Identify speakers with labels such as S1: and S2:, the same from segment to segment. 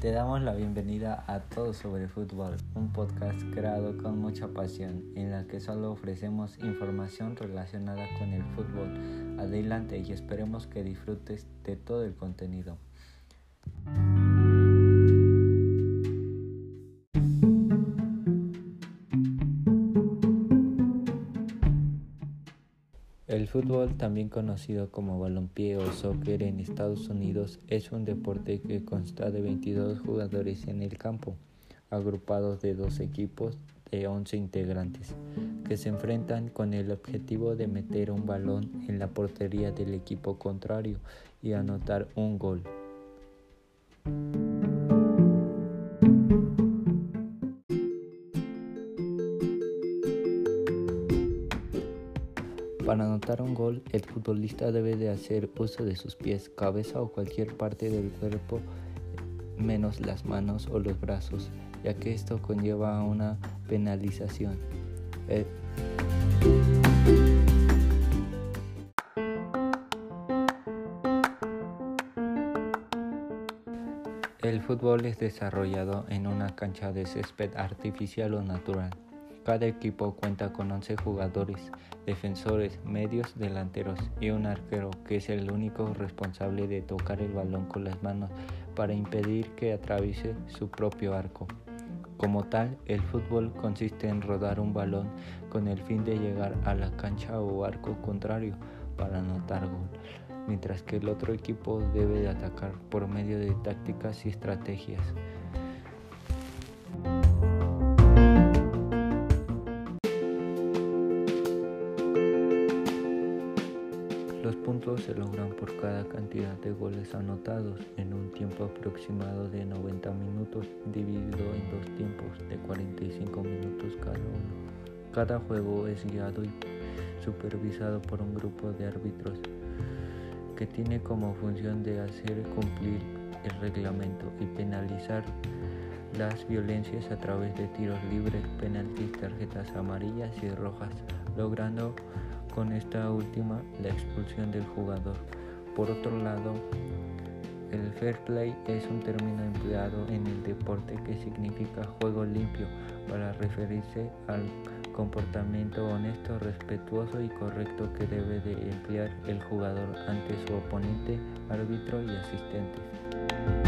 S1: Te damos la bienvenida a Todo sobre Fútbol, un podcast creado con mucha pasión, en la que solo ofrecemos información relacionada con el fútbol. Adelante y esperemos que disfrutes de todo el contenido. El fútbol, también conocido como balompié o soccer en Estados Unidos, es un deporte que consta de 22 jugadores en el campo, agrupados de dos equipos de 11 integrantes, que se enfrentan con el objetivo de meter un balón en la portería del equipo contrario y anotar un gol. Para anotar un gol, el futbolista debe de hacer uso de sus pies, cabeza o cualquier parte del cuerpo menos las manos o los brazos, ya que esto conlleva a una penalización. Eh, el fútbol es desarrollado en una cancha de césped artificial o natural. Cada equipo cuenta con 11 jugadores, defensores, medios, delanteros y un arquero que es el único responsable de tocar el balón con las manos para impedir que atraviese su propio arco. Como tal, el fútbol consiste en rodar un balón con el fin de llegar a la cancha o arco contrario para anotar gol, mientras que el otro equipo debe de atacar por medio de tácticas y estrategias. Los puntos se logran por cada cantidad de goles anotados en un tiempo aproximado de 90 minutos dividido en dos tiempos de 45 minutos cada uno. Cada juego es guiado y supervisado por un grupo de árbitros que tiene como función de hacer cumplir el reglamento y penalizar las violencias a través de tiros libres, penaltis, tarjetas amarillas y rojas, logrando con esta última la expulsión del jugador. Por otro lado, el fair play es un término empleado en el deporte que significa juego limpio para referirse al comportamiento honesto, respetuoso y correcto que debe de emplear el jugador ante su oponente, árbitro y asistente.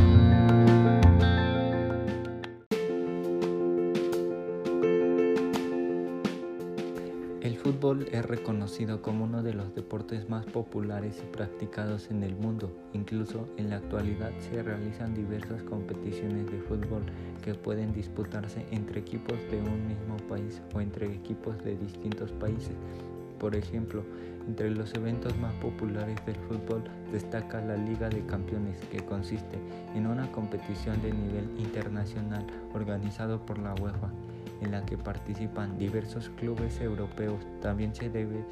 S1: Fútbol es reconocido como uno de los deportes más populares y practicados en el mundo. Incluso en la actualidad se realizan diversas competiciones de fútbol que pueden disputarse entre equipos de un mismo país o entre equipos de distintos países. Por ejemplo, entre los eventos más populares del fútbol destaca la Liga de Campeones, que consiste en una competición de nivel internacional organizado por la UEFA en la que participan diversos clubes europeos. También se debe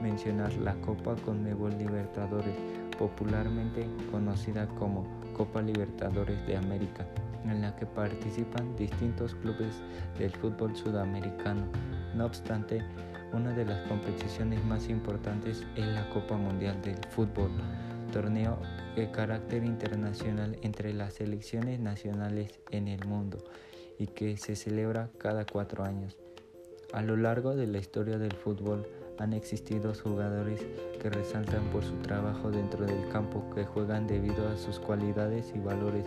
S1: mencionar la Copa Conmebol Libertadores, popularmente conocida como Copa Libertadores de América, en la que participan distintos clubes del fútbol sudamericano. No obstante, una de las competiciones más importantes es la Copa Mundial del Fútbol, torneo de carácter internacional entre las selecciones nacionales en el mundo y que se celebra cada cuatro años. A lo largo de la historia del fútbol han existido jugadores que resaltan por su trabajo dentro del campo, que juegan debido a sus cualidades y valores.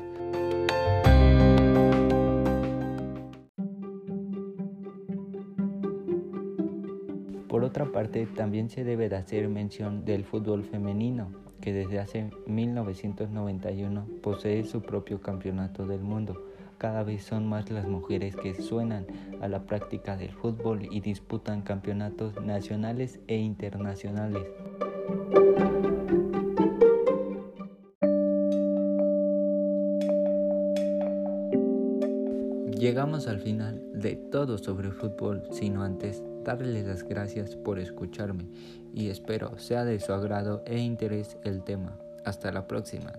S1: Por otra parte, también se debe de hacer mención del fútbol femenino, que desde hace 1991 posee su propio campeonato del mundo cada vez son más las mujeres que suenan a la práctica del fútbol y disputan campeonatos nacionales e internacionales. Llegamos al final de todo sobre fútbol, sino antes darles las gracias por escucharme y espero sea de su agrado e interés el tema. Hasta la próxima.